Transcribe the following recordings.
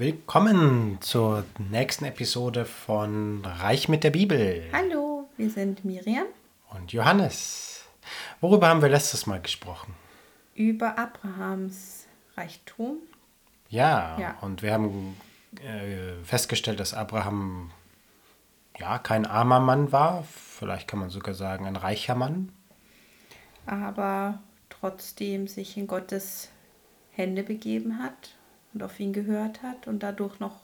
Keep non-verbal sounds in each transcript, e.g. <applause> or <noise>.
Willkommen zur nächsten Episode von Reich mit der Bibel. Hallo, wir sind Miriam. Und Johannes. Worüber haben wir letztes Mal gesprochen? Über Abrahams Reichtum. Ja, Ja. und wir haben äh, festgestellt, dass Abraham ja kein armer Mann war. Vielleicht kann man sogar sagen, ein reicher Mann. aber trotzdem sich in Gottes Hände begeben hat und auf ihn gehört hat und dadurch noch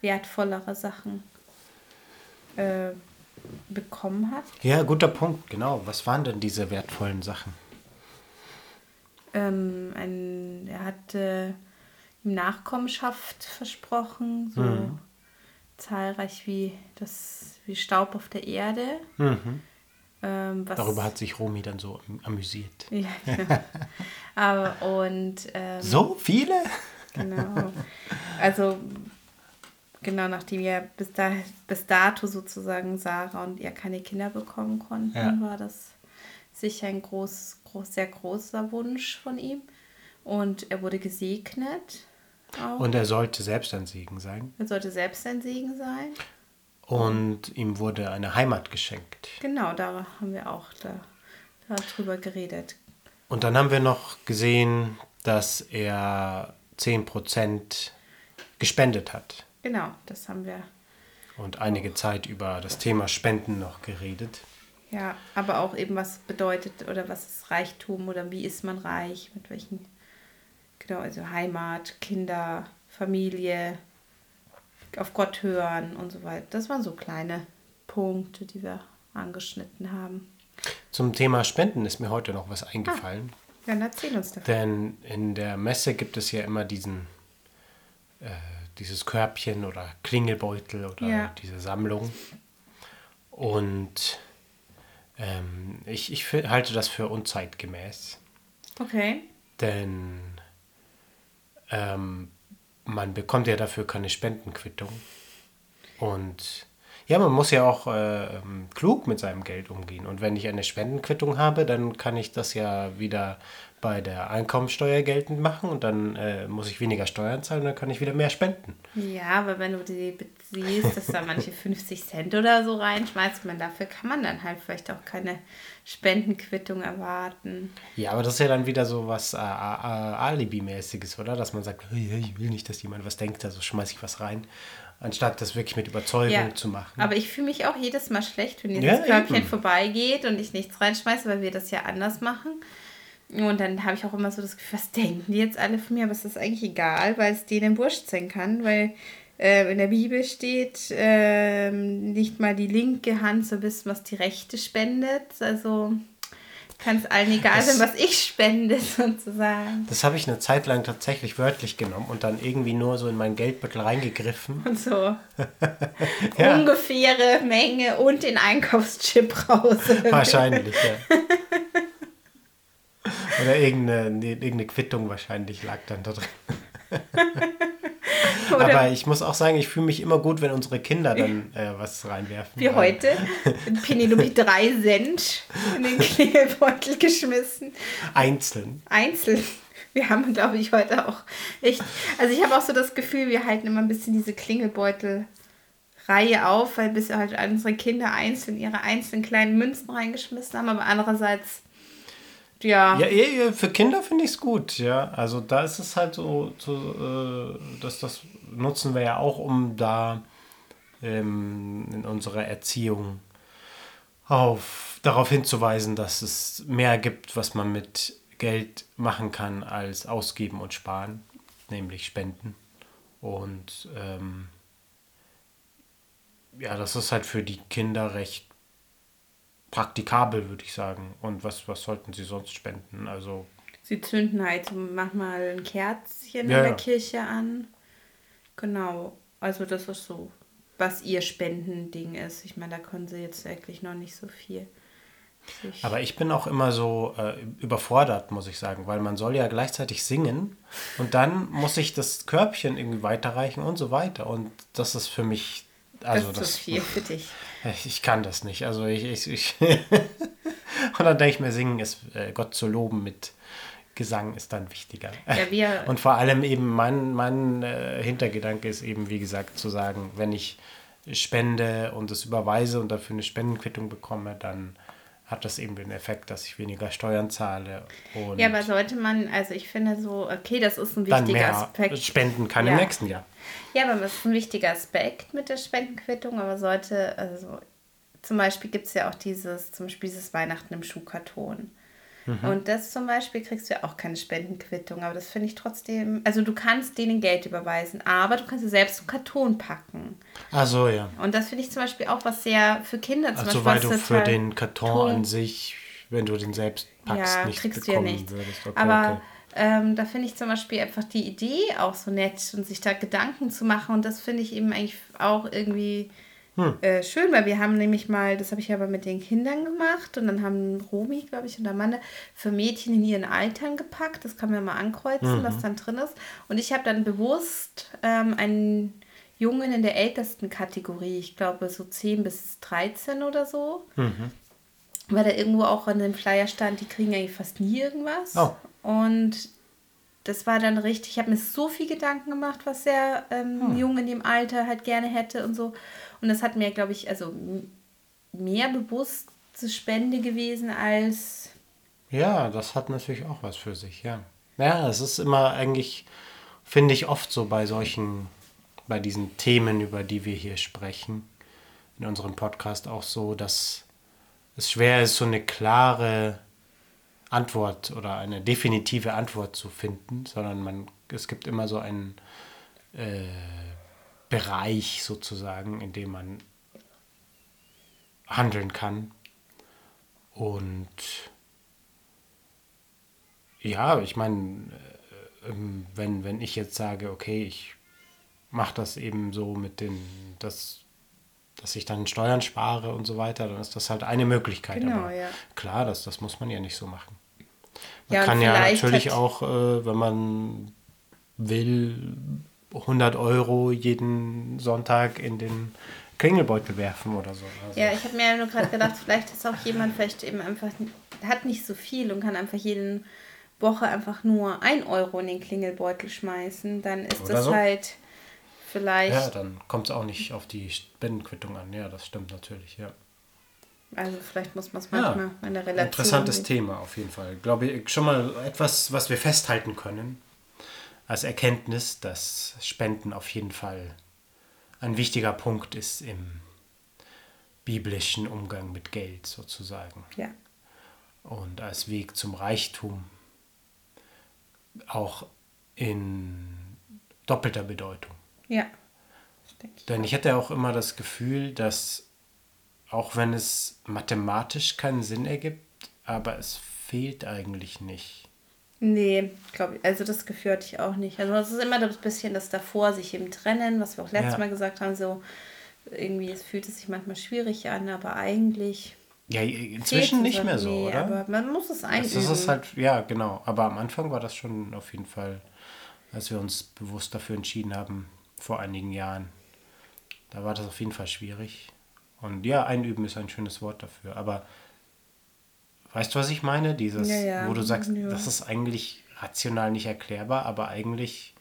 wertvollere Sachen äh, bekommen hat. Ja, guter Punkt, genau. Was waren denn diese wertvollen Sachen? Ähm, ein, er hatte ihm Nachkommenschaft versprochen, so Mhm. zahlreich wie das wie Staub auf der Erde. Mhm. Ähm, Darüber hat sich Romy dann so am- amüsiert. Ja, <laughs> genau. Aber und ähm, So viele? Genau. Also genau nachdem ja bis, da, bis dato sozusagen Sarah und er keine Kinder bekommen konnten, Ja. war das sicher ein groß, groß, sehr großer Wunsch von ihm. Und er wurde gesegnet. Auch. Und er sollte selbst ein Segen sein. er sollte selbst ein Segen sein. Und ihm wurde eine Heimat geschenkt. Genau, da haben wir auch da, darüber geredet. Und dann haben wir noch gesehen, dass er 10% gespendet hat. Genau, das haben wir Und einige Zeit über das Thema Spenden noch geredet. Ja, aber auch eben, was bedeutet oder was ist Reichtum oder wie ist man reich, mit welchen, genau, also Heimat, Kinder, Familie, auf Gott hören und so weiter. Das waren so kleine Punkte, die wir angeschnitten haben. Zum Thema Spenden ist mir heute noch was eingefallen. Ja, dann erzähl uns davon. Denn in der Messe gibt es ja immer diesen, äh, dieses Körbchen oder Klingelbeutel oder Ja. diese Sammlung. Und ähm, ich, ich halte das für unzeitgemäß. Okay. Denn ähm, man bekommt ja dafür keine Spendenquittung. Und ja, man muss ja auch äh, klug mit seinem Geld umgehen. Und wenn ich eine Spendenquittung habe, dann kann ich das ja wieder bei der Einkommensteuer geltend machen und dann äh, muss ich weniger Steuern zahlen und dann kann ich wieder mehr spenden. Ja, aber wenn du die beziehst, dass da <laughs> manche 50 Cent oder so reinschmeißt, man dafür kann man dann halt vielleicht auch keine Spendenquittung erwarten. Ja, aber das ist ja dann wieder so was äh, äh, Alibi-mäßiges, oder? Dass man sagt, "Hey, hey, ich will nicht, dass jemand was denkt, also schmeiße ich was rein. Anstatt das wirklich mit Überzeugung Ja, zu machen. aber ich fühle mich auch jedes Mal schlecht, wenn dieses Ja, Körbchen eben. vorbeigeht und ich nichts reinschmeiße, weil wir das ja anders machen. Und dann habe ich auch immer so das Gefühl, was denken die jetzt alle von mir? Aber es ist eigentlich egal, weil es denen wurscht sein kann, weil äh, in der Bibel steht, ähm, nicht mal die linke Hand so wissen, was die rechte spendet. Also kann es allen egal Das- sein, was ich spende, <laughs> sozusagen. Das habe ich eine Zeit lang tatsächlich wörtlich genommen und dann irgendwie nur so in mein Geldbeutel reingegriffen. Und so <laughs> Ja. ungefähre Menge und den Einkaufschip raus. <laughs> Wahrscheinlich, ja. Oder irgendeine, irgendeine Quittung wahrscheinlich lag dann da drin. <laughs> Aber ich muss auch sagen, ich fühle mich immer gut, wenn unsere Kinder dann äh, was reinwerfen. Wie heute. <laughs> Penelope drei Cent in den Klingelbeutel geschmissen. Einzeln. Einzeln. Wir haben, glaube ich, heute auch echt. Also ich habe auch so das Gefühl, wir halten immer ein bisschen diese Klingelbeutel-Reihe auf, weil bis halt unsere Kinder einzeln ihre einzelnen kleinen Münzen reingeschmissen haben, aber andererseits, ja, Ja, eh, für Kinder finde ich es gut, ja. Also da ist es halt so, so äh, dass das nutzen wir ja auch, um da ähm, in unserer Erziehung auf, darauf hinzuweisen, dass es mehr gibt, was man mit Geld machen kann, als ausgeben und sparen, nämlich spenden. Und ähm, ja, das ist halt für die Kinder recht praktikabel, würde ich sagen. Und was, was sollten sie sonst spenden? Also, sie zünden halt manchmal ein Kerzchen Ja, in der ja. Kirche an. Genau. Also das ist so, was ihr Spendending ist. Ich meine, da können sie jetzt wirklich noch nicht so viel. aber ich bin auch immer so äh, überfordert, muss ich sagen, weil man soll ja gleichzeitig singen und dann muss ich das Körbchen irgendwie weiterreichen und so weiter. Und das ist für mich, also das ist das, zu viel für dich. Ich, kann das nicht. Also ich, ich, ich <laughs> und dann denke ich mir, singen ist äh, Gott zu loben mit Gesang ist dann wichtiger. Ja, wir- <laughs> Und vor allem eben mein, mein äh, Hintergedanke ist eben, wie gesagt, zu sagen, wenn ich spende und es überweise und dafür eine Spendenquittung bekomme, dann hat das eben den Effekt, dass ich weniger Steuern zahle und Ja, aber sollte man, also ich finde so, okay, das ist ein dann wichtiger mehr Aspekt. spenden kann Ja. im nächsten Jahr. Ja, aber das ist ein wichtiger Aspekt mit der Spendenquittung, aber sollte, also zum Beispiel gibt es ja auch dieses, zum Beispiel dieses Weihnachten im Schuhkarton. Und das zum Beispiel kriegst du ja auch keine Spendenquittung, aber das finde ich trotzdem, also du kannst denen Geld überweisen, aber du kannst es selbst im Karton packen. Also ja. Und das finde ich zum Beispiel auch was sehr für Kinder zum Also Beispiel. weil was du für total den Karton Ton- an sich, wenn du den selbst packst, ja, nicht kriegst du ja bekommen nichts. würdest. Okay, Aber okay. Ähm, da finde ich zum Beispiel einfach die Idee auch so nett und sich da Gedanken zu machen. Und das finde ich eben eigentlich auch irgendwie Hm. äh, schön, weil wir haben nämlich mal, das habe ich aber mit den Kindern gemacht und dann haben Romi, glaube ich, und Amanda für Mädchen in ihren Altern gepackt. Das kann man mal ankreuzen, Mhm. was dann drin ist. Und ich habe dann bewusst ähm, einen Jungen in der ältesten Kategorie, ich glaube so 10 bis 13 oder so, Mhm. weil da irgendwo auch an dem Flyer stand, die kriegen eigentlich fast nie irgendwas. Oh. Und das war dann richtig, ich habe mir so viel Gedanken gemacht, was der ähm, Hm. Junge in dem Alter halt gerne hätte und so. Und das hat mir, glaube ich, also mehr bewusste Spende gewesen als Ja, das hat natürlich auch was für sich, ja. Ja, es ist immer eigentlich, finde ich oft so bei solchen, bei diesen Themen, über die wir hier sprechen, in unserem Podcast auch so, dass es schwer ist, so eine klare Antwort oder eine definitive Antwort zu finden, sondern man, es gibt immer so einen äh, Bereich sozusagen, in dem man handeln kann. Und ja, ich meine, äh, ähm, wenn, wenn ich jetzt sage, okay, ich mache das eben so mit den, dass, dass ich dann Steuern spare und so weiter, dann ist das halt eine Möglichkeit. Genau, Aber ja. klar, das, das muss man ja nicht so machen. Man Ja, kann ja natürlich auch, äh, wenn man will, 100 Euro jeden Sonntag in den Klingelbeutel werfen oder so. Also, Ja, ich habe mir nur gerade gedacht, vielleicht ist auch jemand vielleicht eben einfach, hat nicht so viel und kann einfach jeden Woche einfach nur ein Euro in den Klingelbeutel schmeißen. Dann ist Oder das so. halt vielleicht, ja, dann kommt es auch nicht auf die Spendenquittung an. Ja, das stimmt natürlich, ja. also vielleicht muss man es Ja, manchmal in der Relation Interessantes sehen. Thema auf jeden Fall. Glaube ich, schon mal etwas, was wir festhalten können als Erkenntnis, dass Spenden auf jeden Fall ein wichtiger Punkt ist im biblischen Umgang mit Geld sozusagen. Ja, und als Weg zum Reichtum auch in doppelter Bedeutung. ja. Ich. Denn ich hatte auch immer das Gefühl, dass auch wenn es mathematisch keinen Sinn ergibt, aber es fehlt eigentlich nicht. Nee, glaube ich, also das Gefühl hatte ich auch nicht. Also es ist immer das bisschen das davor, sich eben trennen, was wir auch letztes Ja. Mal gesagt haben, so irgendwie, es fühlt es sich manchmal schwierig an, aber eigentlich Ja, inzwischen nicht mehr so, nee, oder? aber man muss es einüben. Das ist halt, ja, genau. Aber am Anfang war das schon auf jeden Fall, als wir uns bewusst dafür entschieden haben, vor einigen Jahren. Da war das auf jeden Fall schwierig. Und ja, einüben ist ein schönes Wort dafür. Aber weißt du, was ich meine? Dieses, Ja, ja. wo du sagst, Ja. das ist eigentlich rational nicht erklärbar, aber eigentlich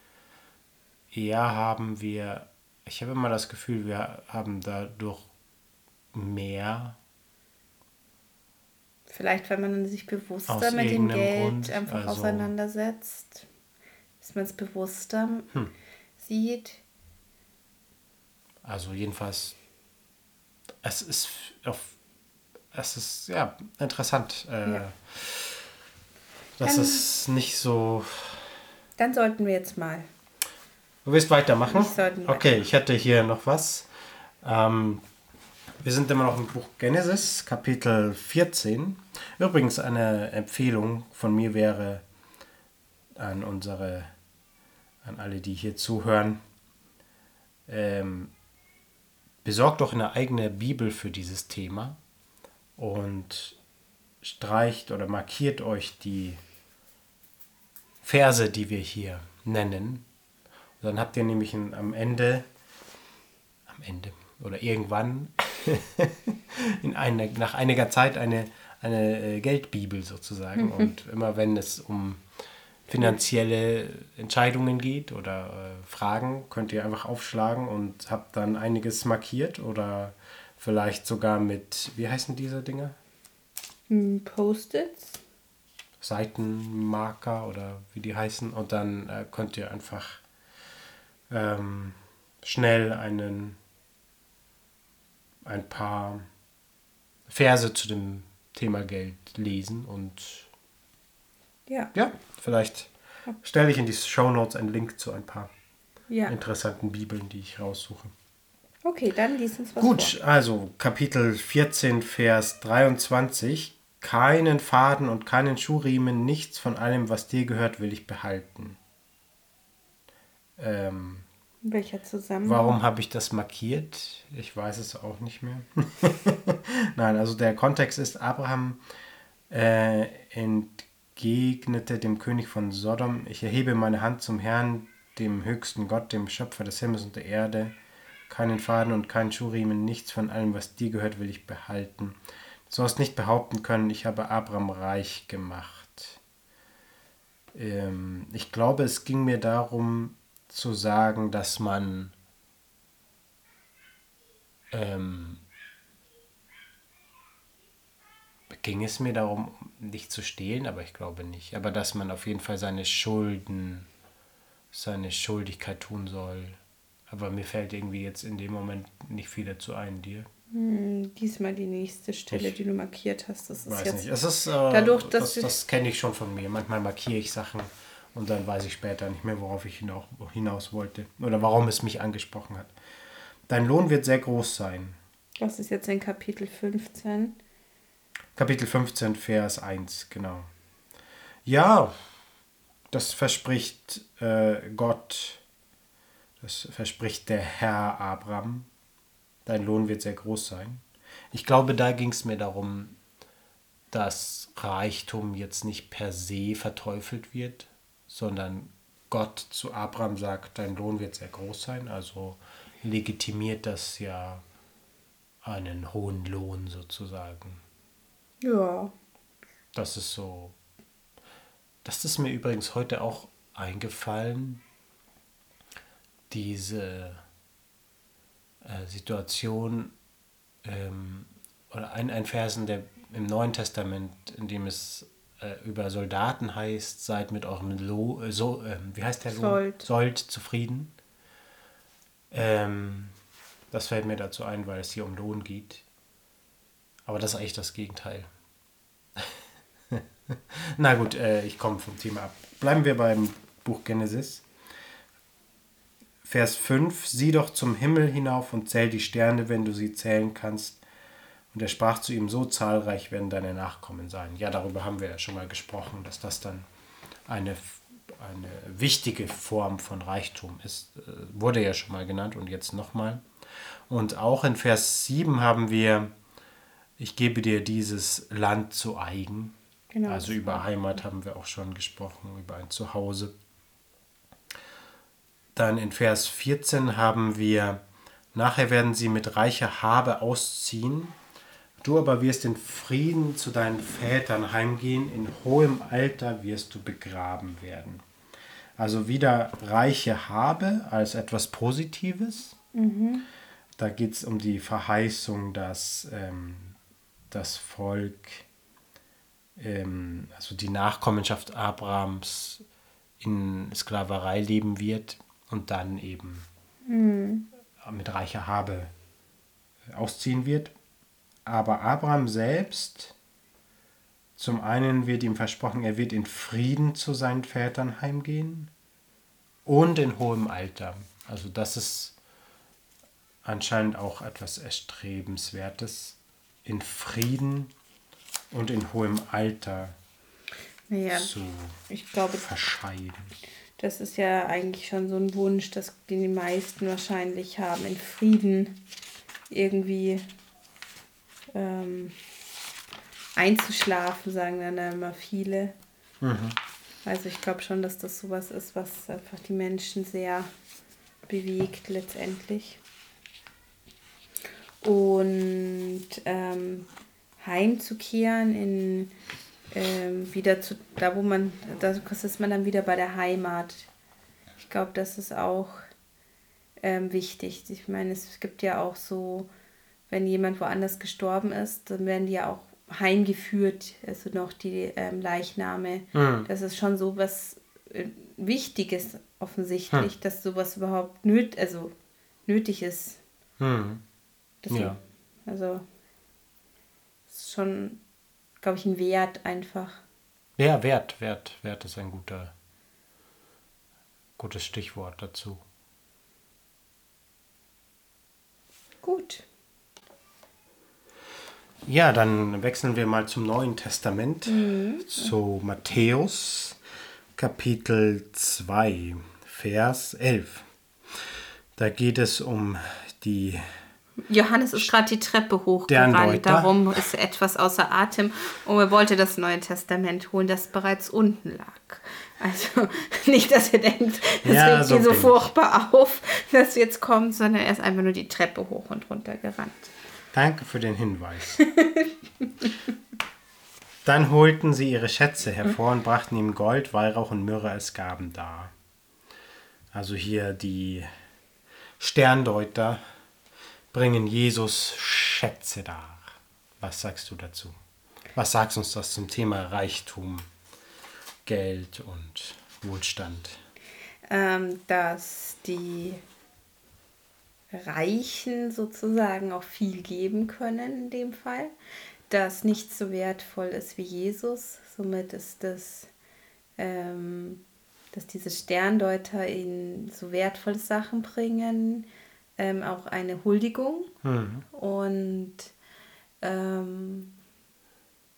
eher haben wir, ich habe immer das Gefühl, wir haben dadurch mehr Vielleicht, weil man sich bewusster mit dem Geld Grund, einfach also- auseinandersetzt, dass man es bewusster Hm. sieht. Also jedenfalls, es ist auf, es ist ja interessant, äh, Ja. dass Dann- es nicht so. Dann sollten wir jetzt mal. Du willst weitermachen? Ich okay, ich hätte hier noch was. Ähm, wir sind immer noch im Buch Genesis, Kapitel 14. Übrigens eine Empfehlung von mir wäre an unsere, an alle, die hier zuhören, ähm, besorgt doch eine eigene Bibel für dieses Thema und streicht oder markiert euch die Verse, die wir hier nennen. Und dann habt ihr nämlich ein, am Ende, am Ende oder irgendwann <laughs> in eine, nach einiger Zeit eine, eine äh, Geldbibel sozusagen. Und immer wenn es um finanzielle Entscheidungen geht oder äh, Fragen, könnt ihr einfach aufschlagen und habt dann einiges markiert oder vielleicht sogar mit, wie heißen diese Dinge? Hm, Post-its. Seitenmarker oder wie die heißen und dann äh, könnt ihr einfach ähm, schnell einen ein paar Verse zu dem Thema Geld lesen und Ja. ja, vielleicht stelle ich in die Show Notes einen Link zu ein paar Ja. interessanten Bibeln, die ich raussuche. Okay, dann lies uns was Gut, vor. also Kapitel 14, Vers 23. Keinen Faden und keinen Schuhriemen, nichts von allem, was dir gehört, will ich behalten. Ähm, Welcher Zusammenhang? warum habe ich das markiert? Ich weiß es auch nicht mehr. <laughs> Nein, also der Kontext ist, Abraham äh, entgegnete dem König von Sodom, ich erhebe meine Hand zum Herrn, dem höchsten Gott, dem Schöpfer des Himmels und der Erde. Keinen Faden und keinen Schuhriemen, nichts von allem, was dir gehört, will ich behalten. Du sollst nicht behaupten können, ich habe Abraham reich gemacht. Ähm, ich glaube, es ging mir darum zu sagen, dass man ähm, ging es mir darum, nicht zu stehlen, aber ich glaube nicht. Aber dass man auf jeden Fall seine Schulden, seine Schuldigkeit tun soll. Aber mir fällt irgendwie jetzt in dem Moment nicht viel dazu ein, dir. Hm, diesmal die nächste Stelle, Ich die du markiert hast. Das ist Weiß jetzt. nicht. Es ist, äh, Dadurch, dass das, das kenne ich schon von mir. Manchmal markiere ich Sachen und dann weiß ich später nicht mehr, worauf ich hinaus, hinaus wollte oder warum es mich angesprochen hat. Dein Lohn wird sehr groß sein. Das ist jetzt in Kapitel 15. Kapitel 15, Vers 1, genau. Ja, das verspricht äh, Gott, das verspricht der Herr Abraham. Dein Lohn wird sehr groß sein. Ich glaube, da ging es mir darum, dass Reichtum jetzt nicht per se verteufelt wird, sondern Gott zu Abraham sagt, dein Lohn wird sehr groß sein. Also legitimiert das ja einen hohen Lohn sozusagen. Ja. Das ist so. Das ist mir übrigens heute auch eingefallen. Diese äh, Situation ähm, oder ein, ein Versen der, im Neuen Testament, in dem es äh, über Soldaten heißt, seid mit eurem Lo, äh, so, ähm, wie heißt der Lohn? Sold. Sollt zufrieden. Ähm, das fällt mir dazu ein, weil es hier um Lohn geht. Aber das ist eigentlich das Gegenteil. <laughs> Na gut, äh, ich komme vom Thema ab. Bleiben wir beim Buch Genesis. Vers 5. Sieh doch zum Himmel hinauf und zähl die Sterne, wenn du sie zählen kannst. Und er sprach zu ihm, so zahlreich werden deine Nachkommen sein. Ja, darüber haben wir ja schon mal gesprochen, dass das dann eine, eine wichtige Form von Reichtum ist. Äh, Wurde ja schon mal genannt und jetzt nochmal. Und auch in Vers 7 haben wir, ich gebe dir dieses Land zu eigen. Genau. Also über Heimat haben wir auch schon gesprochen, über ein Zuhause. Dann in Vers 14 haben wir, nachher werden sie mit reicher Habe ausziehen. Du aber wirst in Frieden zu deinen Vätern heimgehen, in hohem Alter wirst du begraben werden. Also wieder reiche Habe als etwas Positives. Da geht es um die Verheißung, dass ähm, das Volk, ähm, also die Nachkommenschaft Abrahams in Sklaverei leben wird und dann eben mit reicher Habe ausziehen wird. Aber Abraham selbst, zum einen wird ihm versprochen, er wird in Frieden zu seinen Vätern heimgehen und in hohem Alter. Also das ist anscheinend auch etwas Erstrebenswertes, in Frieden und in hohem Alter naja, zu ich glaube, verscheiden. Das ist ja eigentlich schon so ein Wunsch, dass den die meisten wahrscheinlich haben, in Frieden irgendwie ähm, einzuschlafen, sagen dann immer viele. Also ich glaube schon, dass das sowas ist, was einfach die Menschen sehr bewegt letztendlich. Und ähm, heimzukehren in ähm, wieder zu, da wo man, da ist man dann wieder bei der Heimat. Ich glaube, das ist auch ähm, wichtig. Ich meine, es gibt ja auch so, wenn jemand woanders gestorben ist, dann werden die ja auch heimgeführt, also noch die ähm, Leichname. Mhm. Das ist schon so was äh, Wichtiges offensichtlich, mhm. dass sowas überhaupt nöt also nötig ist. Mhm. ja. Also ist schon, glaube ich, ein Wert einfach. Ja, Wert, Wert, Wert ist ein guter, gutes Stichwort dazu. Gut. Ja, dann wechseln wir mal zum Neuen Testament, mhm. zu Matthäus Kapitel 2, Vers 11. Da geht es um die Johannes ist gerade die Treppe hochgerannt, darum ist etwas außer Atem und er wollte das Neue Testament holen, das bereits unten lag. Also <laughs> nicht, dass er denkt, das ja, regt so ihn so furchtbar auf, dass jetzt kommt, sondern er ist einfach nur die Treppe hoch und runter gerannt. Danke für den Hinweis. <laughs> Dann holten sie ihre Schätze hervor und brachten ihm Gold, Weihrauch und Myrrhe als Gaben dar. Also hier die Sterndeuter bringen Jesus Schätze dar. Was sagst du dazu? Was sagst uns das zum Thema Reichtum, Geld und Wohlstand? Ähm, dass die Reichen sozusagen auch viel geben können in dem Fall, dass nichts so wertvoll ist wie Jesus. Somit ist das, ähm, dass diese Sterndeuter ihnen so wertvolle Sachen bringen, ähm, auch eine Huldigung. Mhm. Und ähm,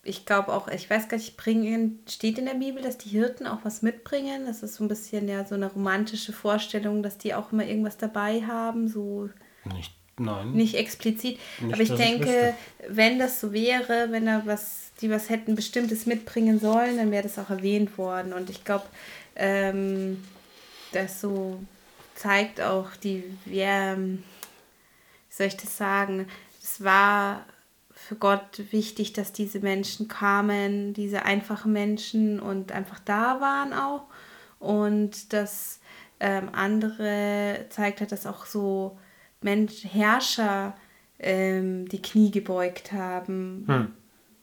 ich glaube auch, ich weiß gar nicht, bringen, steht in der Bibel, dass die Hirten auch was mitbringen. Das ist so ein bisschen ja so eine romantische Vorstellung, dass die auch immer irgendwas dabei haben, so nicht, nein. nicht explizit. Nicht, Aber ich denke, ich wenn das so wäre, wenn da was, die was hätten Bestimmtes mitbringen sollen, dann wäre das auch erwähnt worden. Und ich glaube, ähm, dass so zeigt auch die, wie, wie soll ich das sagen, es war für Gott wichtig, dass diese Menschen kamen, diese einfachen Menschen und einfach da waren auch. Und das ähm, andere zeigt hat, dass auch so Mensch, Herrscher ähm, die Knie gebeugt haben hm.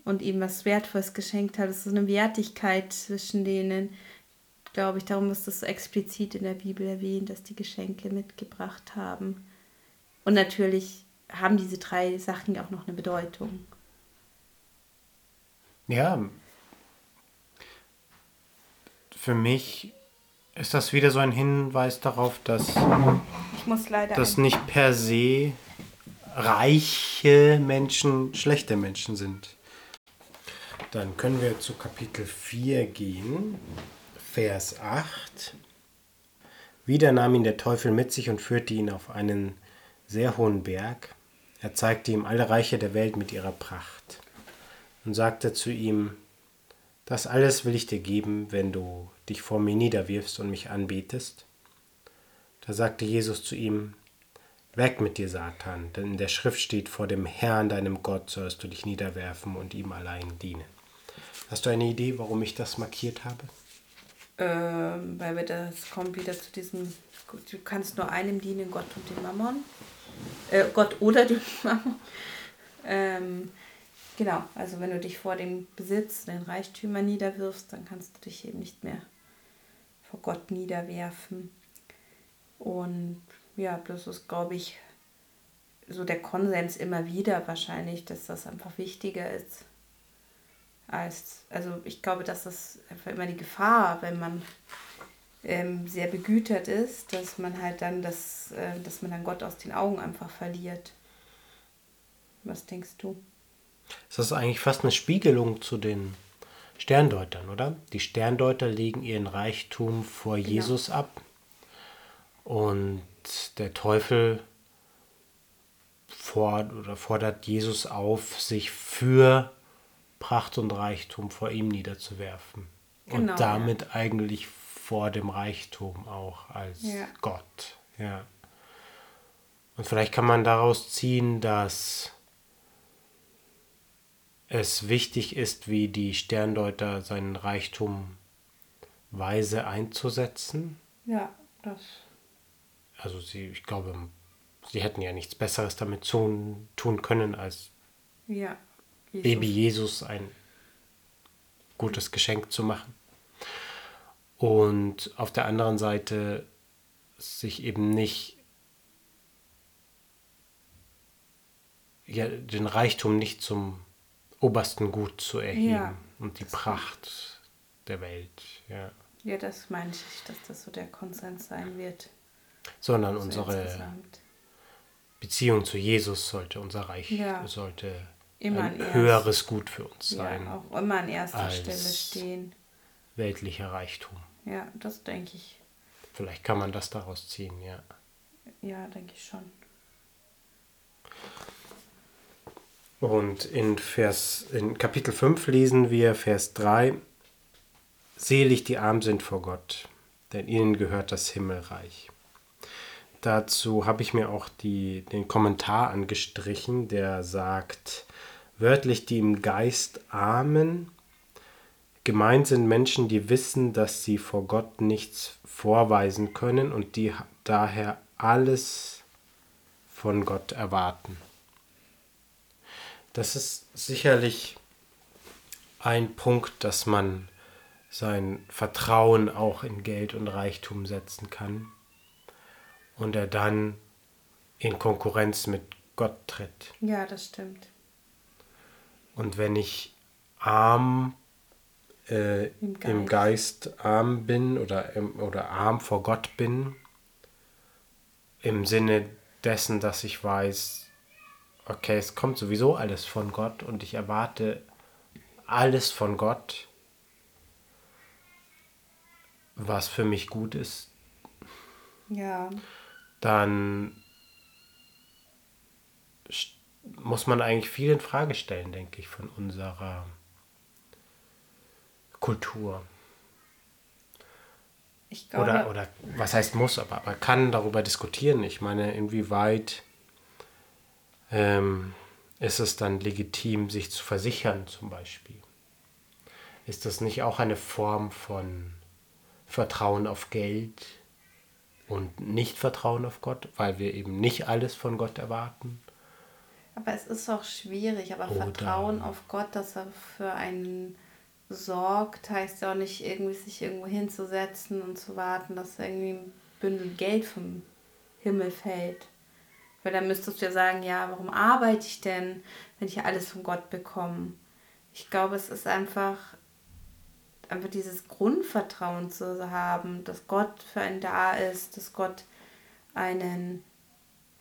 und ihm was Wertvolles geschenkt haben. Es ist so eine Wertigkeit zwischen denen glaube ich. Darum ist das so explizit in der Bibel erwähnt, dass die Geschenke mitgebracht haben. Und natürlich haben diese drei Sachen ja auch noch eine Bedeutung. Ja, für mich ist das wieder so ein Hinweis darauf, dass, dass nicht per se reiche Menschen schlechte Menschen sind. Dann können wir zu Kapitel 4 gehen. Vers 8. Wieder nahm ihn der Teufel mit sich und führte ihn auf einen sehr hohen Berg. Er zeigte ihm alle Reiche der Welt mit ihrer Pracht und sagte zu ihm, das alles will ich dir geben, wenn du dich vor mir niederwirfst und mich anbetest. Da sagte Jesus zu ihm, Weg mit dir, Satan, denn in der Schrift steht, vor dem Herrn, deinem Gott, sollst du dich niederwerfen und ihm allein dienen. Hast du eine Idee, warum ich das markiert habe? Ähm, weil wir das kommt wieder zu diesem, du kannst nur einem dienen, Gott und dem Mammon. Äh, Gott oder dem <laughs> Mammon. Ähm, genau, also wenn du dich vor dem Besitz, den Reichtümern niederwirfst, dann kannst du dich eben nicht mehr vor Gott niederwerfen. Und ja, das ist, glaube ich, so der Konsens immer wieder wahrscheinlich, dass das einfach wichtiger ist als, also ich glaube, dass das einfach immer die Gefahr, wenn man ähm, sehr begütert ist, dass man halt dann das, äh, dass man dann Gott aus den Augen einfach verliert. Was denkst du? Das ist eigentlich fast eine Spiegelung zu den Sterndeutern, oder? Die Sterndeuter legen ihren Reichtum vor genau. Jesus ab und der Teufel fordert Jesus auf, sich für Pracht und Reichtum vor ihm niederzuwerfen. Genau, und damit ja. eigentlich vor dem Reichtum auch als ja. Gott. Ja. Und vielleicht kann man daraus ziehen, dass es wichtig ist, wie die Sterndeuter seinen Reichtum weise einzusetzen. Ja, das. Also sie, ich glaube, sie hätten ja nichts Besseres damit tun, tun können, als Ja. Jesus. Baby Jesus ein gutes Geschenk zu machen. Und auf der anderen Seite sich eben nicht ja, den Reichtum nicht zum obersten Gut zu erheben Ja. und die Pracht der Welt, ja. Ja, das meine ich, dass das so der Konsens sein wird. sondern So unsere insgesamt. Beziehung zu Jesus sollte unser Reich Ja. sollte Immer ein höheres Gut für uns sein, Ja, auch immer an erster als- Stelle stehen. weltlicher Reichtum. Ja, das denke ich. Vielleicht kann man das daraus ziehen, ja. Ja, denke ich schon. Und in Vers in Kapitel 5 lesen wir Vers 3 Selig die arm sind vor Gott, denn ihnen gehört das Himmelreich. Dazu habe ich mir auch die, den Kommentar angestrichen, der sagt, wörtlich die im Geist Armen. Gemeint sind Menschen, die wissen, dass sie vor Gott nichts vorweisen können und die daher alles von Gott erwarten. Das ist sicherlich ein Punkt, dass man sein Vertrauen auch in Geld und Reichtum setzen kann und er dann in Konkurrenz mit Gott tritt. Ja, das stimmt. Und wenn ich arm äh, Im im, Geist. arm bin oder, im, oder arm vor Gott bin, im Sinne dessen, dass ich weiß, okay, es kommt sowieso alles von Gott und ich erwarte alles von Gott, was für mich gut ist, Ja, dann muss man eigentlich viel in Frage stellen, denke ich, von unserer Kultur. ich glaube. Oder, oder was heißt muss, aber man kann darüber diskutieren. Ich meine, inwieweit ähm, ist es dann legitim, sich zu versichern zum Beispiel? Ist das nicht auch eine Form von Vertrauen auf Geld und nicht Vertrauen auf Gott, weil wir eben nicht alles von Gott erwarten? Aber es ist auch schwierig, aber Oder- Vertrauen auf Gott, dass er für einen sorgt, heißt ja auch nicht irgendwie sich irgendwo hinzusetzen und zu warten, dass irgendwie ein Bündel Geld vom Himmel fällt. Weil dann müsstest du ja sagen, ja, warum arbeite ich denn, wenn ich ja alles von Gott bekomme? Ich glaube, es ist einfach, einfach dieses Grundvertrauen zu haben, dass Gott für einen da ist, dass Gott einen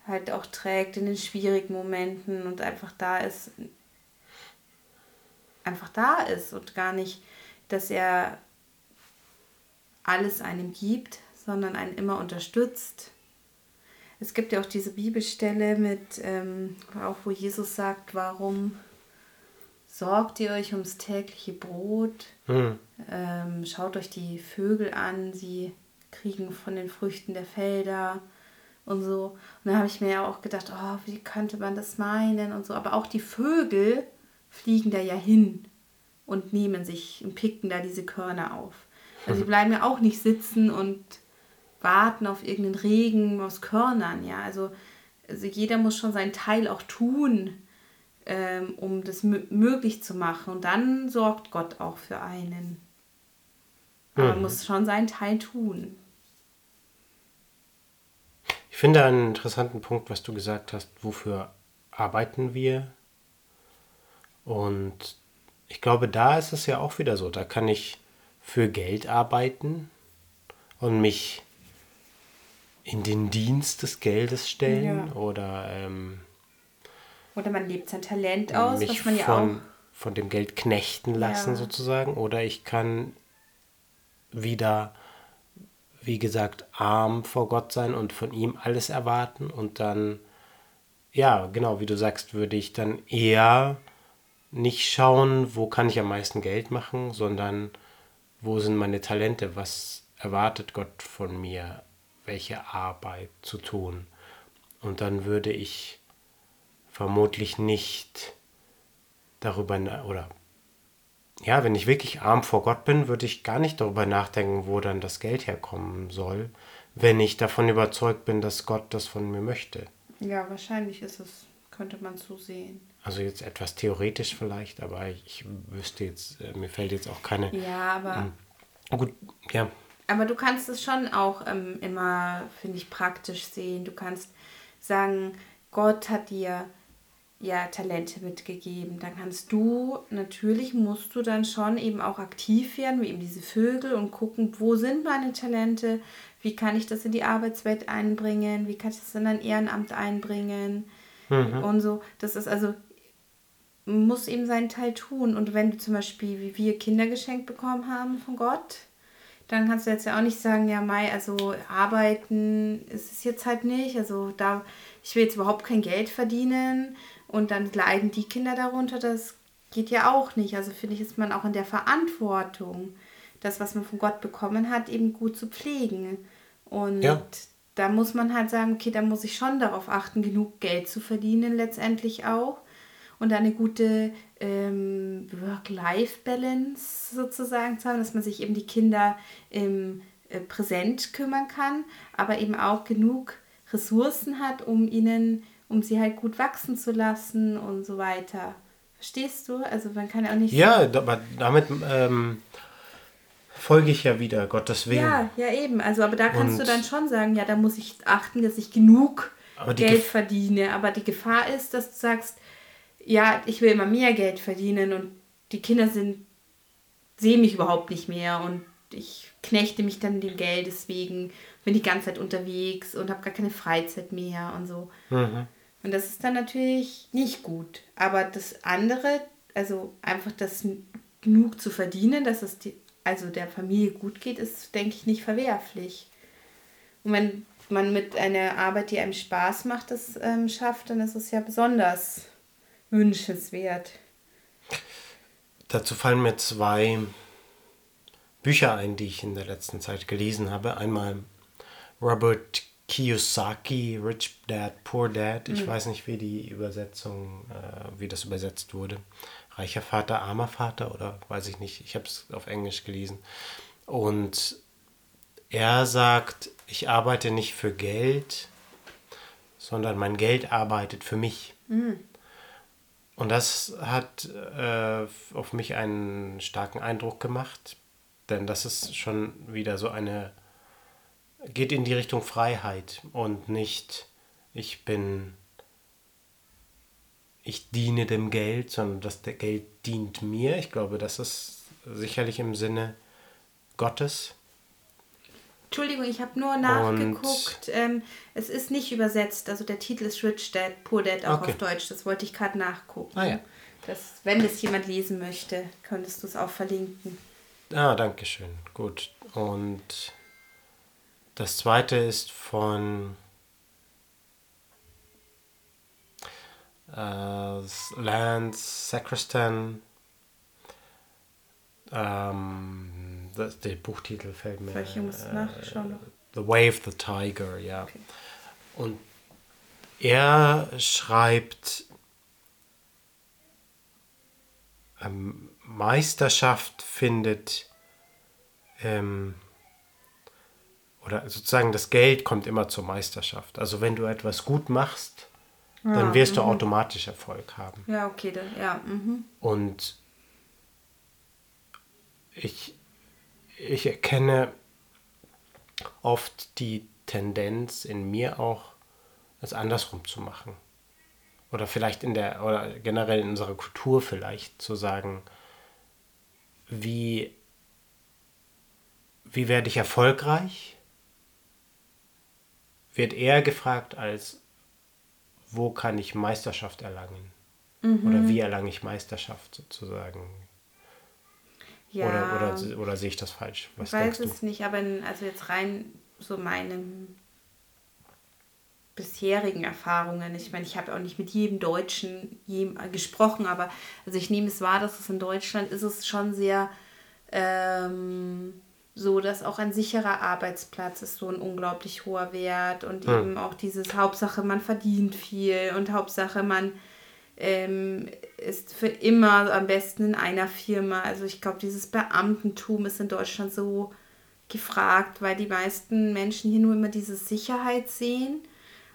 halt auch trägt in den schwierigen Momenten und einfach da ist, einfach da ist und gar nicht, dass er alles einem gibt, sondern einen immer unterstützt. Es gibt ja auch diese Bibelstelle mit, ähm, auch wo Jesus sagt, warum sorgt ihr euch ums tägliche Brot? Hm. Ähm, schaut euch die Vögel an, sie kriegen von den Früchten der Felder und so. Und dann habe ich mir ja auch gedacht, oh, wie könnte man das meinen und so. Aber auch die Vögel fliegen da ja hin und nehmen sich und picken da diese Körner auf. Also sie bleiben ja auch nicht sitzen und warten auf irgendeinen Regen aus Körnern, ja. Also, also jeder muss schon seinen Teil auch tun, ähm, um das mö- möglich zu machen. Und dann sorgt Gott auch für einen. Aber man muss schon seinen Teil tun. Ich finde einen interessanten Punkt, was du gesagt hast, wofür arbeiten wir? Und ich glaube, da ist es ja auch wieder so, da kann ich für Geld arbeiten und mich in den Dienst des Geldes stellen Ja. oder ähm, Oder man lebt sein Talent aus, mich was man ja von, auch. von dem Geld knechten lassen Ja. sozusagen. Oder ich kann wieder, wie gesagt, arm vor Gott sein und von ihm alles erwarten. Und dann, ja, genau, wie du sagst, würde ich dann eher nicht schauen, wo kann ich am meisten Geld machen, sondern wo sind meine Talente, was erwartet Gott von mir, welche Arbeit zu tun. Und dann würde ich vermutlich nicht darüber, oder ja, wenn ich wirklich arm vor Gott bin, würde ich gar nicht darüber nachdenken, wo dann das Geld herkommen soll, wenn ich davon überzeugt bin, dass Gott das von mir möchte. Ja, wahrscheinlich ist es, könnte man so sehen. Also jetzt etwas theoretisch vielleicht, aber ich wüsste jetzt, äh, mir fällt jetzt auch keine. Ja, aber. Ähm, gut, ja. Aber du kannst es schon auch ähm, immer, finde ich, praktisch sehen. Du kannst sagen, Gott hat dir ja Talente mitgegeben. Dann kannst du, natürlich musst du dann schon eben auch aktiv werden, wie eben diese Vögel und gucken, wo sind meine Talente, wie kann ich das in die Arbeitswelt einbringen, wie kann ich das in ein Ehrenamt einbringen mhm. und so. Das ist also, muss eben seinen Teil tun. Und wenn du zum Beispiel, wie wir Kinder geschenkt bekommen haben von Gott, dann kannst du jetzt ja auch nicht sagen, ja, Mai, also arbeiten ist es jetzt halt nicht. Also da, ich will jetzt überhaupt kein Geld verdienen und dann leiden die Kinder darunter. Das geht ja auch nicht. Also finde ich, ist man auch in der Verantwortung, das, was man von Gott bekommen hat, eben gut zu pflegen. Und ja. da muss man halt sagen, okay, da muss ich schon darauf achten, genug Geld zu verdienen letztendlich auch und eine gute ähm, Work-Life-Balance sozusagen zu haben, dass man sich eben die Kinder im äh, Präsent kümmern kann, aber eben auch genug Ressourcen hat, um ihnen, um sie halt gut wachsen zu lassen und so weiter. Verstehst du? Also man kann ja auch nicht. Ja, aber damit ähm, folge ich ja wieder Gottes Willen. Ja, ja eben. Also aber da kannst und du dann schon sagen, ja, da muss ich achten, dass ich genug Geld verdiene. Aber die Gefahr ist, dass du sagst, ja, ich will immer mehr Geld verdienen und die Kinder sind, sehen mich überhaupt nicht mehr und ich knechte mich dann dem Geld, deswegen bin die ganze Zeit unterwegs und habe gar keine Freizeit mehr und so. Mhm. Und das ist dann natürlich nicht gut. Aber das andere, also einfach das genug zu verdienen, dass es die, also der Familie gut geht, ist, denke ich, nicht verwerflich. Und wenn man mit einer Arbeit, die einem Spaß macht, das ähm, schafft, dann ist es ja besonders wünschenswert. Dazu fallen mir zwei Bücher ein, die ich in der letzten Zeit gelesen habe. Einmal Robert Kiyosaki, Rich Dad, Poor Dad. Ich mhm. weiß nicht, wie die Übersetzung, äh, wie das übersetzt wurde. Reicher Vater, armer Vater oder weiß ich nicht. Ich habe es auf Englisch gelesen. Und er sagt, ich arbeite nicht für Geld, sondern mein Geld arbeitet für mich. Mhm. Und das hat äh, auf mich einen starken Eindruck gemacht, denn das ist schon wieder so eine, geht in die Richtung Freiheit und nicht, ich bin, ich diene dem Geld, sondern das Geld dient mir. Ich glaube, das ist sicherlich im Sinne Gottes. Entschuldigung, ich habe nur nachgeguckt. Ähm, es ist nicht übersetzt. Also der Titel ist Rich Dad, Poor Dad auch okay. auf Deutsch. Das wollte ich gerade nachgucken. Ah, ja. das, wenn das jemand lesen möchte, könntest du es auch verlinken. Ah, danke schön. Gut. Und das zweite ist von äh, Lance Sacristan. Ähm, das, der Buchtitel fällt mir. Vielleicht muss äh, nachschauen. The Wave the Tiger, ja. Okay. Und er schreibt ähm, Meisterschaft findet ähm, oder sozusagen das Geld kommt immer zur Meisterschaft. Also wenn du etwas gut machst, ja, dann wirst du mhm. automatisch Erfolg haben. Ja, okay, dann, ja. Mhm. Und ich ich erkenne oft die Tendenz in mir auch, es andersrum zu machen. Oder vielleicht in der, oder generell in unserer Kultur vielleicht zu sagen, wie, wie werde ich erfolgreich? Wird eher gefragt als, wo kann ich Meisterschaft erlangen? Mhm. Oder wie erlange ich Meisterschaft sozusagen? Ja. Oder, oder, oder sehe ich das falsch? Was ich weiß es nicht, aber in, also jetzt rein so meine bisherigen Erfahrungen. Ich meine, ich habe auch nicht mit jedem Deutschen jedem, gesprochen, aber also ich nehme es wahr, dass es in Deutschland ist es schon sehr ähm, so, dass auch ein sicherer Arbeitsplatz ist so ein unglaublich hoher Wert und hm. eben auch dieses Hauptsache, man verdient viel und Hauptsache, man ähm, ist für immer am besten in einer Firma. Also ich glaube, dieses Beamtentum ist in Deutschland so gefragt, weil die meisten Menschen hier nur immer diese Sicherheit sehen.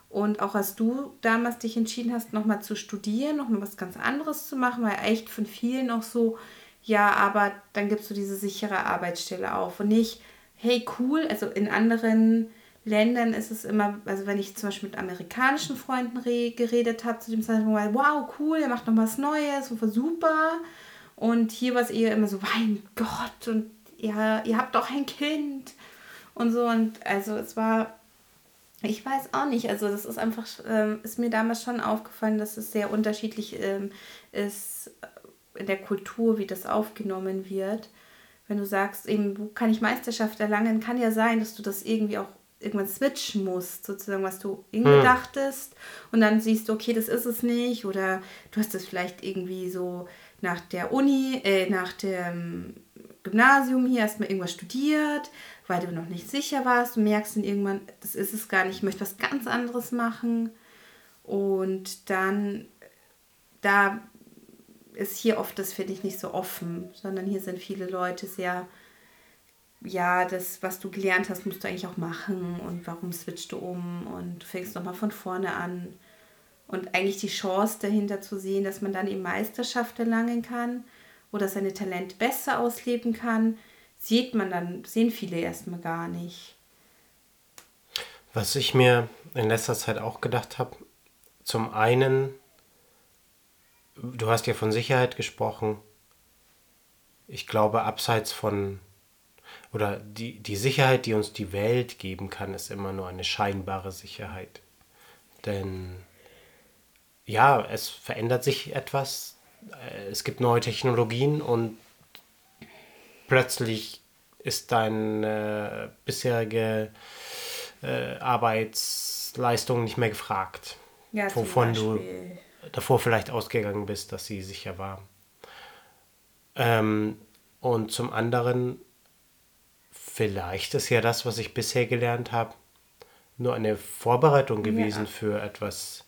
Und auch als du damals dich entschieden hast, nochmal zu studieren, nochmal was ganz anderes zu machen, war echt von vielen auch so, ja, aber dann gibst du diese sichere Arbeitsstelle auf und nicht, hey, cool, also in anderen Ländern ist es immer, also wenn ich zum Beispiel mit amerikanischen Freunden geredet habe, zu dem Zeitpunkt wow, cool, ihr macht noch was Neues, super. Und hier war es eher immer so, mein Gott, und ja, ihr habt doch ein Kind und so. Und also es war, ich weiß auch nicht, also das ist einfach, ähm, ist mir damals schon aufgefallen, dass es sehr unterschiedlich ähm, ist in der Kultur, wie das aufgenommen wird. Wenn du sagst, eben, wo kann ich Meisterschaft erlangen, kann ja sein, dass du das irgendwie auch irgendwann switchen musst, sozusagen, was du irgendwie hm. dachtest. Und dann siehst du, okay, das ist es nicht. Oder du hast es vielleicht irgendwie so nach der Uni, äh, nach dem Gymnasium hier erstmal irgendwas studiert, weil du noch nicht sicher warst. Du merkst dann irgendwann, das ist es gar nicht, ich möchte was ganz anderes machen. Und dann, da ist hier oft das, finde ich, nicht so offen, sondern hier sind viele Leute sehr ja, das, was du gelernt hast, musst du eigentlich auch machen und warum switchst du um und du fängst nochmal von vorne an. Und eigentlich die Chance dahinter zu sehen, dass man dann eben Meisterschaft erlangen kann oder seine Talente besser ausleben kann, sieht man dann, sehen viele erstmal gar nicht. Was ich mir in letzter Zeit auch gedacht habe, zum einen, du hast ja von Sicherheit gesprochen. Ich glaube, abseits von oder die, die Sicherheit, die uns die Welt geben kann, ist immer nur eine scheinbare Sicherheit. Denn ja, es verändert sich etwas, äh, es gibt neue Technologien und plötzlich ist deine bisherige äh, Arbeitsleistung nicht mehr gefragt. Ja, wovon du davor vielleicht ausgegangen bist, dass sie sicher war. Ähm, und zum anderen vielleicht ist ja das, was ich bisher gelernt habe, nur eine Vorbereitung gewesen ja. für etwas,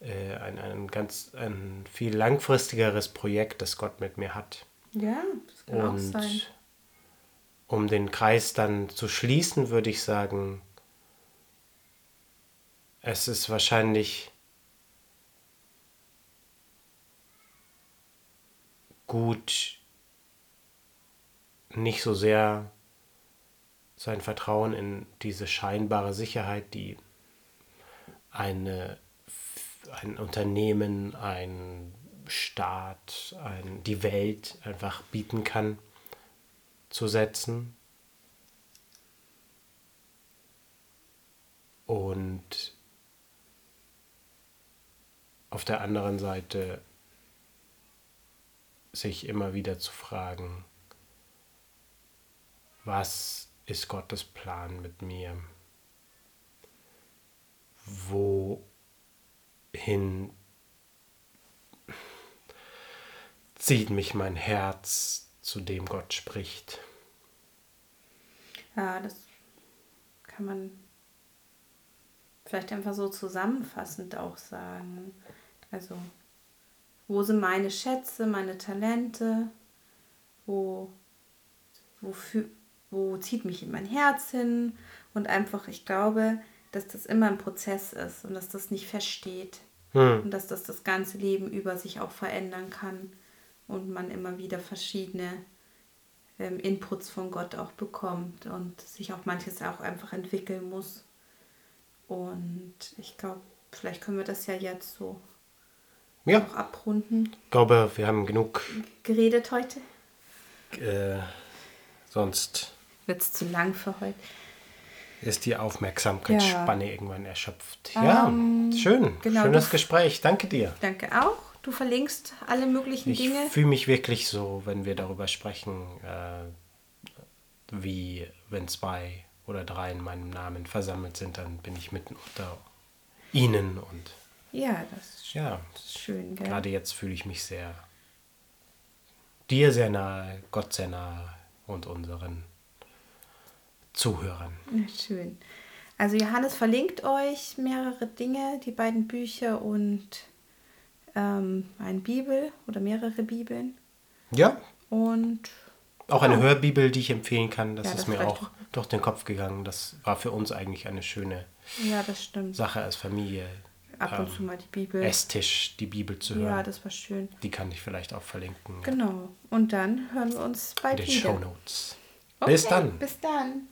äh, ein, ein ganz ein viel langfristigeres Projekt, das Gott mit mir hat. Ja, das kann Und auch sein. Um den Kreis dann zu schließen, würde ich sagen, es ist wahrscheinlich gut, nicht so sehr sein Vertrauen in diese scheinbare Sicherheit, die eine, ein Unternehmen, ein Staat, ein, die Welt einfach bieten kann, zu setzen. Und auf der anderen Seite sich immer wieder zu fragen, was ist Gottes Plan mit mir? Wohin zieht mich mein Herz, zu dem Gott spricht? Ja, das kann man vielleicht einfach so zusammenfassend auch sagen. Also, wo sind meine Schätze, meine Talente? Wo, wofür, wo zieht mich in mein Herz hin und einfach, ich glaube, dass das immer ein Prozess ist und dass das nicht feststeht hm. und dass das das ganze Leben über sich auch verändern kann und man immer wieder verschiedene ähm, Inputs von Gott auch bekommt und sich auch manches auch einfach entwickeln muss. Und ich glaube, vielleicht können wir das ja jetzt so ja. auch abrunden. Ich glaube, wir haben genug geredet heute. Äh, sonst wird es zu lang für heute. Ist die Aufmerksamkeitsspanne ja. irgendwann erschöpft. Ja, ähm, schön. Genau, Schönes Gespräch. Danke dir. Danke auch. Du verlinkst alle möglichen ich Dinge. Ich fühle mich wirklich so, wenn wir darüber sprechen, äh, wie wenn zwei oder drei in meinem Namen versammelt sind, dann bin ich mitten unter ihnen und ja, das ist, ja, ist schön. Gell? Gerade jetzt fühle ich mich sehr dir sehr nahe, Gott sehr nahe und unseren Zuhörern. schön. Also Johannes verlinkt euch mehrere Dinge, die beiden Bücher und ähm, eine Bibel oder mehrere Bibeln. Ja. Und auch eine Hörbibel, die ich empfehlen kann. Das Ja, ist das mir vielleicht auch durch den Kopf gegangen. Das war für uns eigentlich eine schöne ja, das stimmt. Sache als Familie. Ab und zu mal die Bibel. Esstisch, die Bibel zu hören. Ja, das war schön. die kann ich vielleicht auch verlinken Genau. Und dann hören wir uns in bald den wieder. Show Notes. Bis Okay, dann. Bis dann.